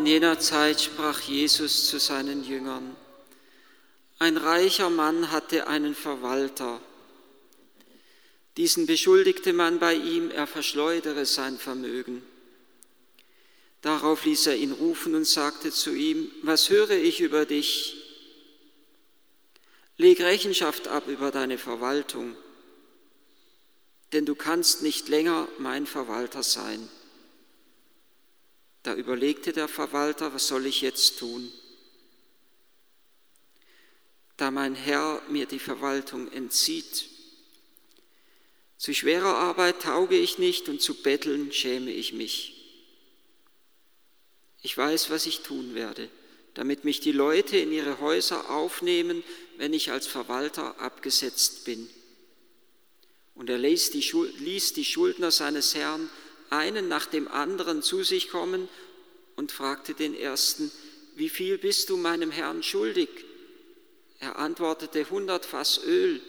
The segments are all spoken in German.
in jener Zeit sprach Jesus zu seinen Jüngern, ein reicher Mann hatte einen Verwalter. Diesen beschuldigte man bei ihm, er verschleudere sein Vermögen. Darauf ließ er ihn rufen und sagte zu ihm, was höre ich über dich? Leg Rechenschaft ab über deine Verwaltung, denn du kannst nicht länger mein Verwalter sein. Da überlegte der Verwalter, was soll ich jetzt tun? Da mein Herr mir die Verwaltung entzieht, zu schwerer Arbeit tauge ich nicht und zu betteln schäme ich mich. Ich weiß, was ich tun werde, damit mich die Leute in ihre Häuser aufnehmen, wenn ich als Verwalter abgesetzt bin. Und er ließ die, Schuldner seines Herrn einen nach dem anderen zu sich kommen und fragte den ersten, wie viel bist du meinem Herrn schuldig? Er antwortete, hundert Fass Öl.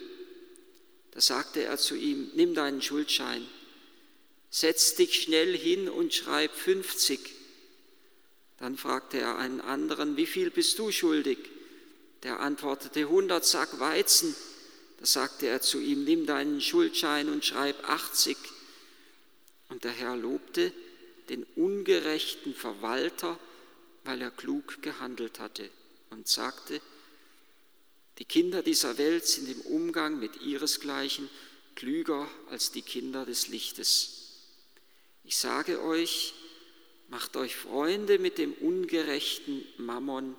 Da sagte er zu ihm, nimm deinen Schuldschein, setz dich schnell hin und schreib 50. Dann fragte er einen anderen, wie viel bist du schuldig? Der antwortete, 100 Sack Weizen. Da sagte er zu ihm, nimm deinen Schuldschein und schreib 80. Und der Herr lobte den ungerechten Verwalter, weil er klug gehandelt hatte und sagte, die Kinder dieser Welt sind im Umgang mit ihresgleichen klüger als die Kinder des Lichtes. Ich sage euch, macht euch Freunde mit dem ungerechten Mammon,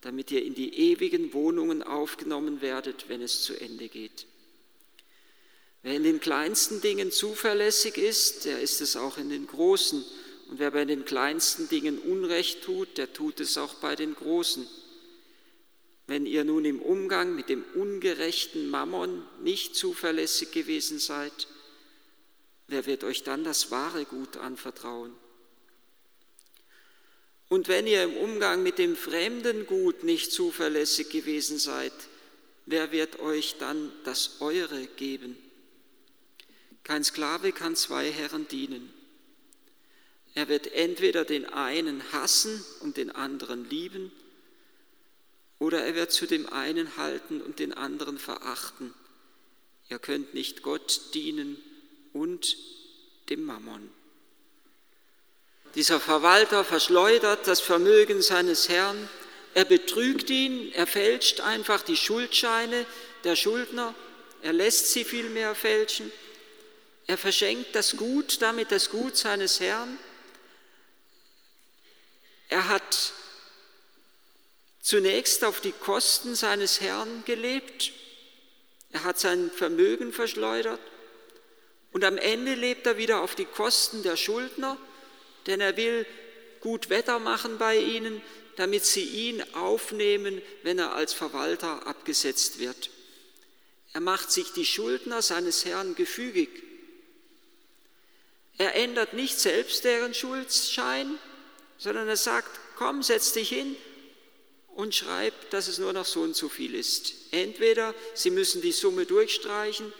damit ihr in die ewigen Wohnungen aufgenommen werdet, wenn es zu Ende geht. Wer in den kleinsten Dingen zuverlässig ist, der ist es auch in den großen. Und wer bei den kleinsten Dingen Unrecht tut, der tut es auch bei den großen. Wenn ihr nun im Umgang mit dem ungerechten Mammon nicht zuverlässig gewesen seid, wer wird euch dann das wahre Gut anvertrauen? Und wenn ihr im Umgang mit dem fremden Gut nicht zuverlässig gewesen seid, wer wird euch dann das Eure geben? Kein Sklave kann zwei Herren dienen. Er wird entweder den einen hassen und den anderen lieben, oder er wird zu dem einen halten und den anderen verachten. Ihr könnt nicht Gott dienen und dem Mammon. Dieser Verwalter verschleudert das Vermögen seines Herrn, er betrügt ihn, er fälscht einfach die Schuldscheine der Schuldner, er lässt sie vielmehr fälschen, er verschenkt das Gut, damit das Gut seines Herrn. Er hat zunächst auf die Kosten seines Herrn gelebt, er hat sein Vermögen verschleudert und am Ende lebt er wieder auf die Kosten der Schuldner, denn er will gut Wetter machen bei ihnen, damit sie ihn aufnehmen, wenn er als Verwalter abgesetzt wird. Er macht sich die Schuldner seines Herrn gefügig. Er ändert nicht selbst deren Schuldschein, sondern er sagt, komm, setz dich hin, und schreibt, dass es nur noch so und so viel ist. Entweder Sie müssen die Summe durchstreichen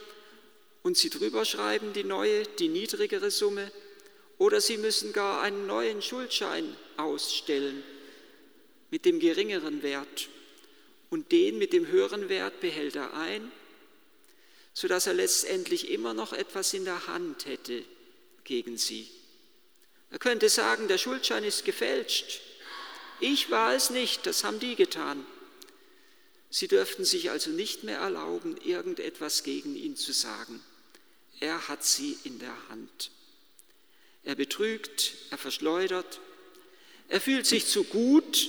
und sie drüber schreiben, die neue, die niedrigere Summe, oder Sie müssen gar einen neuen Schuldschein ausstellen mit dem geringeren Wert. Und den mit dem höheren Wert behält er ein, sodass er letztendlich immer noch etwas in der Hand hätte gegen Sie. Er könnte sagen, der Schuldschein ist gefälscht, ich war es nicht, das haben die getan. Sie dürften sich also nicht mehr erlauben, irgendetwas gegen ihn zu sagen. Er hat sie in der Hand. Er betrügt, er verschleudert, er fühlt sich zu gut,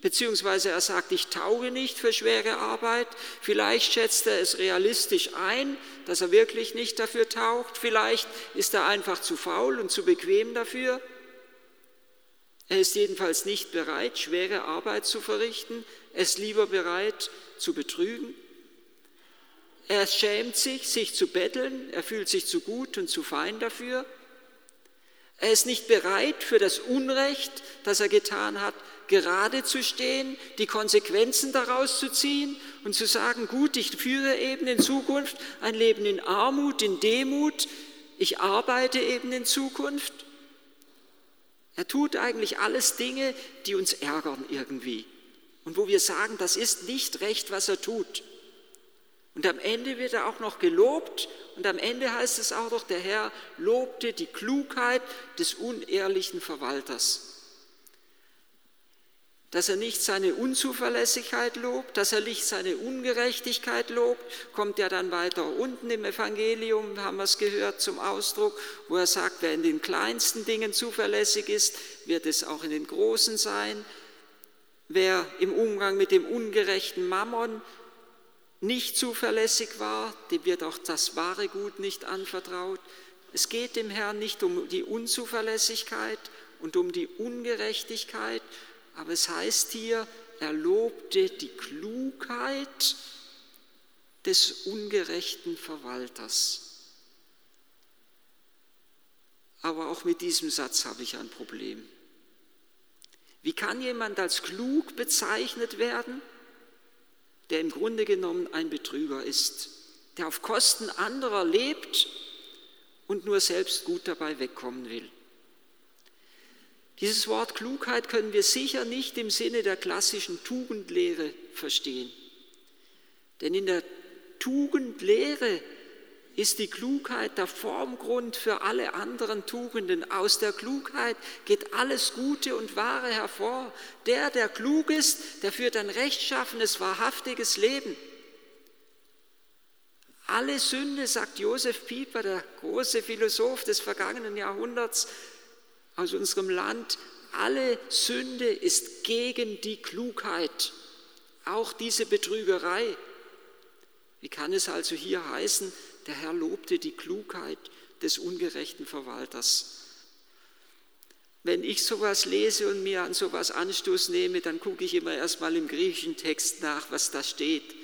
beziehungsweise er sagt, ich tauge nicht für schwere Arbeit. Vielleicht schätzt er es realistisch ein, dass er wirklich nicht dafür taugt. Vielleicht ist er einfach zu faul und zu bequem dafür. Er ist jedenfalls nicht bereit, schwere Arbeit zu verrichten, er ist lieber bereit zu betrügen. Er schämt sich, sich zu betteln, er fühlt sich zu gut und zu fein dafür. Er ist nicht bereit, für das Unrecht, das er getan hat, gerade zu stehen, die Konsequenzen daraus zu ziehen und zu sagen, gut, ich führe eben in Zukunft ein Leben in Armut, in Demut, ich arbeite eben in Zukunft. Er tut eigentlich alles Dinge, die uns ärgern irgendwie und wo wir sagen, das ist nicht recht, was er tut. Und am Ende wird er auch noch gelobt und am Ende heißt es auch noch, der Herr lobte die Klugheit des unehrlichen Verwalters. Dass er nicht seine Unzuverlässigkeit lobt, dass er nicht seine Ungerechtigkeit lobt, kommt ja dann weiter unten im Evangelium, haben wir es gehört, zum Ausdruck, wo er sagt, wer in den kleinsten Dingen zuverlässig ist, wird es auch in den großen sein. Wer im Umgang mit dem ungerechten Mammon nicht zuverlässig war, dem wird auch das wahre Gut nicht anvertraut. Es geht dem Herrn nicht um die Unzuverlässigkeit und um die Ungerechtigkeit, aber es heißt hier, er lobte die Klugheit des ungerechten Verwalters. Aber auch mit diesem Satz habe ich ein Problem. Wie kann jemand als klug bezeichnet werden? Der im Grunde genommen ein Betrüger ist, der auf Kosten anderer lebt und nur selbst gut dabei wegkommen will. Dieses Wort Klugheit können wir sicher nicht im Sinne der klassischen Tugendlehre verstehen. Denn in der Tugendlehre ist die Klugheit der Formgrund für alle anderen Tugenden. Aus der Klugheit geht alles Gute und Wahre hervor. Der, der klug ist, der führt ein rechtschaffenes, wahrhaftiges Leben. Alle Sünde, sagt Josef Pieper, der große Philosoph des vergangenen Jahrhunderts aus unserem Land, alle Sünde ist gegen die Klugheit, auch diese Betrügerei. Wie kann es also hier heißen, der Herr lobte die Klugheit des ungerechten Verwalters. Wenn ich sowas lese und mir an sowas Anstoß nehme, dann gucke ich immer erstmal im griechischen Text nach, was da steht.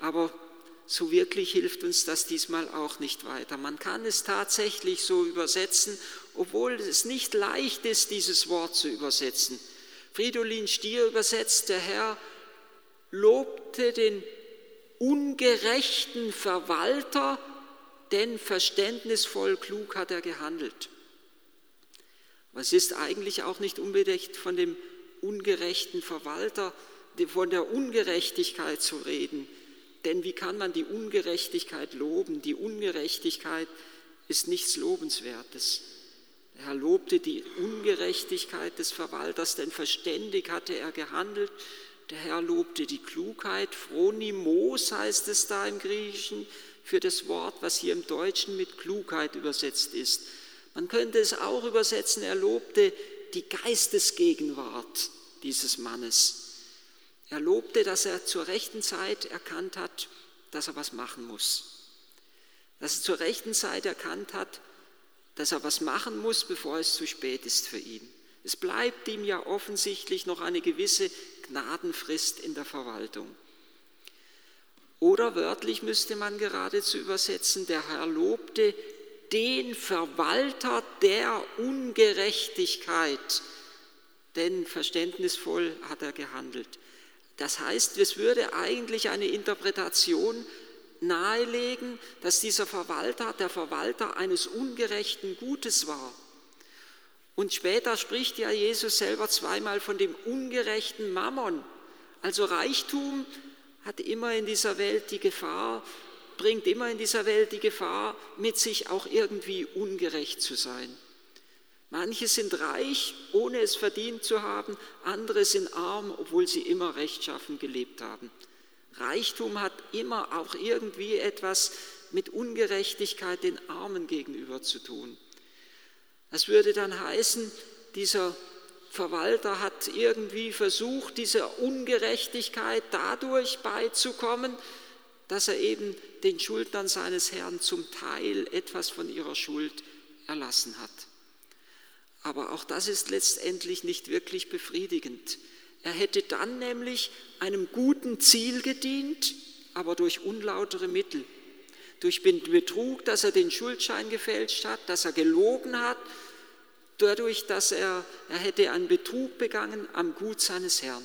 Aber so wirklich hilft uns das diesmal auch nicht weiter. Man kann es tatsächlich so übersetzen, obwohl es nicht leicht ist, dieses Wort zu übersetzen. Fridolin Stier übersetzt, der Herr lobte den ungerechten Verwalter denn verständnisvoll klug hat er gehandelt. Aber es ist eigentlich auch nicht unbedingt von dem ungerechten Verwalter, von der Ungerechtigkeit zu reden. Denn wie kann man die Ungerechtigkeit loben? Die Ungerechtigkeit ist nichts Lobenswertes. Er lobte die Ungerechtigkeit des Verwalters, denn verständig hatte er gehandelt. Der Herr lobte die Klugheit, Phronimos heißt es da im Griechischen, für das Wort, was hier im Deutschen mit Klugheit übersetzt ist. Man könnte es auch übersetzen, er lobte die Geistesgegenwart dieses Mannes. Er lobte, dass er zur rechten Zeit erkannt hat, dass er was machen muss. Dass er zur rechten Zeit erkannt hat, dass er was machen muss, bevor es zu spät ist für ihn. Es bleibt ihm ja offensichtlich noch eine gewisse Gnadenfrist in der Verwaltung. Oder wörtlich müsste man geradezu übersetzen, der Herr lobte den Verwalter der Ungerechtigkeit, denn verständnisvoll hat er gehandelt. Das heißt, es würde eigentlich eine Interpretation nahelegen, dass dieser Verwalter der Verwalter eines ungerechten Gutes war. Und später spricht ja Jesus selber zweimal von dem ungerechten Mammon. Also Reichtum hat immer in dieser Welt die Gefahr, bringt immer in dieser Welt die Gefahr mit sich, auch irgendwie ungerecht zu sein. Manche sind reich, ohne es verdient zu haben, andere sind arm, obwohl sie immer rechtschaffen gelebt haben. Reichtum hat immer auch irgendwie etwas mit Ungerechtigkeit den Armen gegenüber zu tun. Das würde dann heißen, dieser Verwalter hat irgendwie versucht, dieser Ungerechtigkeit dadurch beizukommen, dass er eben den Schuldnern seines Herrn zum Teil etwas von ihrer Schuld erlassen hat. Aber auch das ist letztendlich nicht wirklich befriedigend. Er hätte dann nämlich einem guten Ziel gedient, aber durch unlautere Mittel. Durch Betrug, dass er den Schuldschein gefälscht hat, dass er gelogen hat, dadurch, dass er, er hätte einen Betrug begangen am Gut seines Herrn.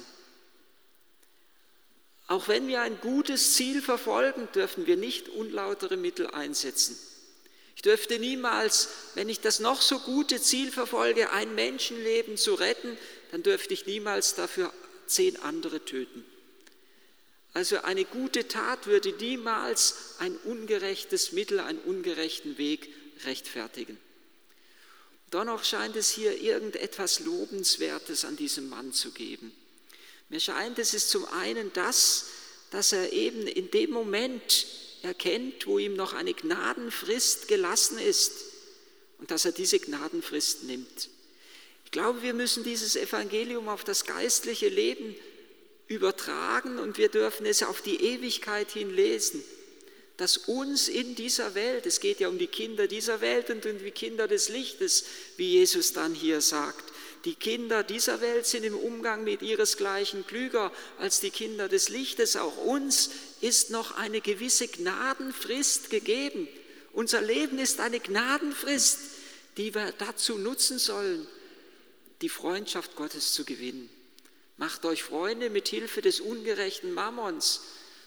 Auch wenn wir ein gutes Ziel verfolgen, dürfen wir nicht unlautere Mittel einsetzen. Ich dürfte niemals, wenn ich das noch so gute Ziel verfolge, ein Menschenleben zu retten, dann dürfte ich niemals dafür zehn andere töten. Also eine gute Tat würde niemals ein ungerechtes Mittel, einen ungerechten Weg rechtfertigen. Dennoch scheint es hier irgendetwas Lobenswertes an diesem Mann zu geben. Mir scheint, es ist zum einen das, dass er eben in dem Moment erkennt, wo ihm noch eine Gnadenfrist gelassen ist und dass er diese Gnadenfrist nimmt. Ich glaube, wir müssen dieses Evangelium auf das geistliche Leben übertragen und wir dürfen es auf die Ewigkeit hin lesen, dass uns in dieser Welt, es geht ja um die Kinder dieser Welt und um die Kinder des Lichtes, wie Jesus dann hier sagt, die Kinder dieser Welt sind im Umgang mit ihresgleichen klüger als die Kinder des Lichtes. Auch uns ist noch eine gewisse Gnadenfrist gegeben. Unser Leben ist eine Gnadenfrist, die wir dazu nutzen sollen, die Freundschaft Gottes zu gewinnen. Macht euch Freunde mit Hilfe des ungerechten Mammons.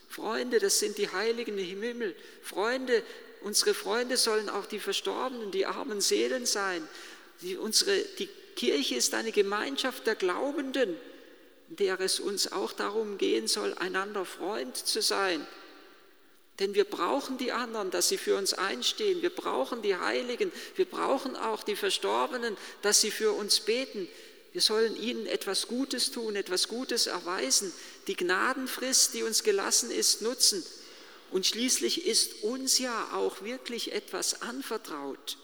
Freunde, das sind die Heiligen im Himmel. Freunde, unsere Freunde sollen auch die Verstorbenen, die armen Seelen sein. Die, unsere, die Kirche ist eine Gemeinschaft der Glaubenden, in der es uns auch darum gehen soll, einander Freund zu sein. Denn wir brauchen die anderen, dass sie für uns einstehen. Wir brauchen die Heiligen. Wir brauchen auch die Verstorbenen, dass sie für uns beten. Wir sollen ihnen etwas Gutes tun, etwas Gutes erweisen, die Gnadenfrist, die uns gelassen ist, nutzen. Und schließlich ist uns ja auch wirklich etwas anvertraut.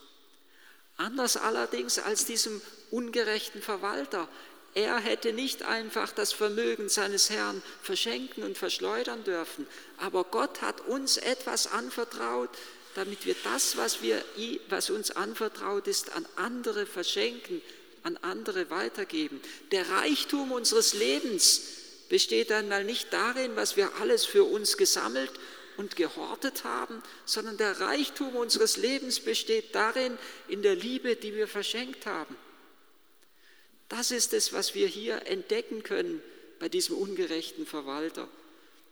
Anders allerdings als diesem ungerechten Verwalter. Er hätte nicht einfach das Vermögen seines Herrn verschenken und verschleudern dürfen, aber Gott hat uns etwas anvertraut, damit wir das, was, wir, was uns anvertraut ist, an andere verschenken, an andere weitergeben. Der Reichtum unseres Lebens besteht einmal nicht darin, was wir alles für uns gesammelt und gehortet haben, sondern der Reichtum unseres Lebens besteht darin, in der Liebe, die wir verschenkt haben. Das ist es, was wir hier entdecken können bei diesem ungerechten Verwalter,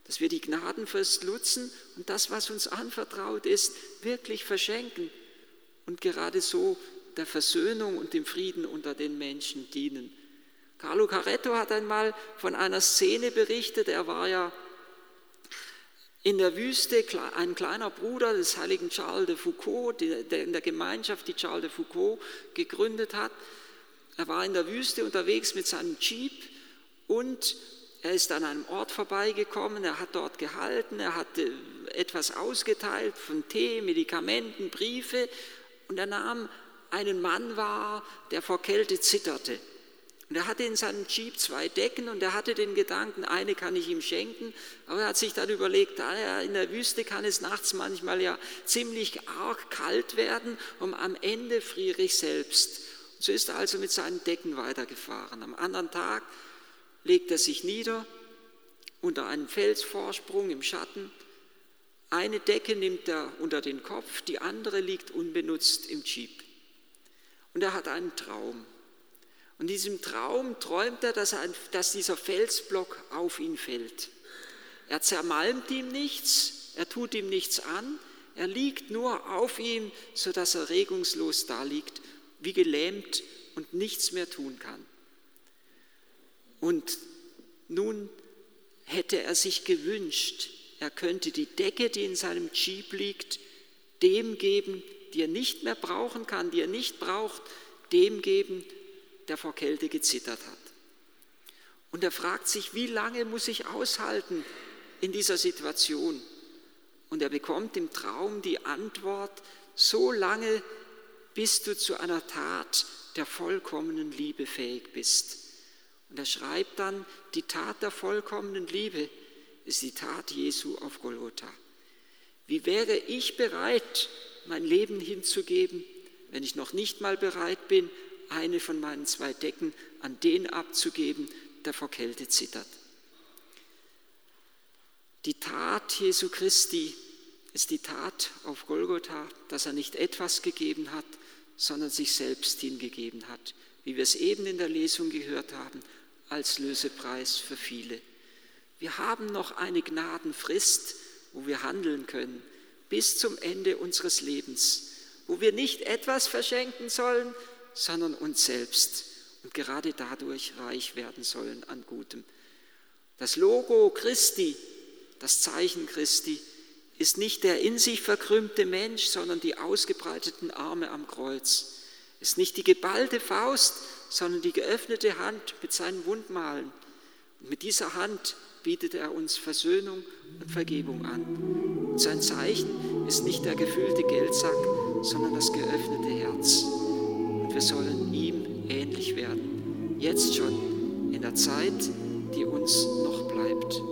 dass wir die Gnadenfrist nutzen und das, was uns anvertraut ist, wirklich verschenken und gerade so der Versöhnung und dem Frieden unter den Menschen dienen. Carlo Caretto hat einmal von einer Szene berichtet, er war ja in der Wüste ein kleiner Bruder des heiligen Charles de Foucault, der in der Gemeinschaft, die Charles de Foucault gegründet hat, er war in der Wüste unterwegs mit seinem Jeep und er ist an einem Ort vorbeigekommen, er hat dort gehalten, er hat etwas ausgeteilt von Tee, Medikamenten, Briefe. Und er nahm einen Mann wahr, der vor Kälte zitterte. Und er hatte in seinem Jeep zwei Decken und er hatte den Gedanken, eine kann ich ihm schenken, aber er hat sich dann überlegt, ah in der Wüste kann es nachts manchmal ja ziemlich arg kalt werden und am Ende friere ich selbst. So ist er also mit seinen Decken weitergefahren. Am anderen Tag legt er sich nieder unter einem Felsvorsprung im Schatten. Eine Decke nimmt er unter den Kopf, die andere liegt unbenutzt im Jeep. Und er hat einen Traum. Und in diesem Traum träumt er, dass, er, dass dieser Felsblock auf ihn fällt. Er zermalmt ihm nichts, er tut ihm nichts an, er liegt nur auf ihm, sodass er regungslos da liegt wie gelähmt und nichts mehr tun kann. Und nun hätte er sich gewünscht, er könnte die Decke, die in seinem Jeep liegt, dem geben, die er nicht mehr brauchen kann, die er nicht braucht, dem geben, der vor Kälte gezittert hat. Und er fragt sich, wie lange muss ich aushalten in dieser Situation? Und er bekommt im Traum die Antwort, so lange, bis du zu einer Tat der vollkommenen Liebe fähig bist. Und er schreibt dann, die Tat der vollkommenen Liebe ist die Tat Jesu auf Golgotha. Wie wäre ich bereit, mein Leben hinzugeben, wenn ich noch nicht mal bereit bin, eine von meinen zwei Decken an den abzugeben, der vor Kälte zittert. Die Tat Jesu Christi ist die Tat auf Golgotha, dass er nicht etwas gegeben hat, sondern sich selbst hingegeben hat, wie wir es eben in der Lesung gehört haben, als Lösepreis für viele. Wir haben noch eine Gnadenfrist, wo wir handeln können, bis zum Ende unseres Lebens. wo wir nicht etwas verschenken sollen, sondern uns selbst und gerade dadurch reich werden sollen an Gutem. Das Logo Christi, das Zeichen Christi, ist nicht der in sich verkrümmte Mensch, sondern die ausgebreiteten Arme am Kreuz. Ist nicht die geballte Faust, sondern die geöffnete Hand mit seinen Wundmalen. Mit dieser Hand bietet er uns Versöhnung und Vergebung an. Sein Zeichen ist nicht der gefüllte Geldsack, sondern das geöffnete Herz. Und wir sollen ihm ähnlich werden, jetzt schon in der Zeit, die uns noch bleibt.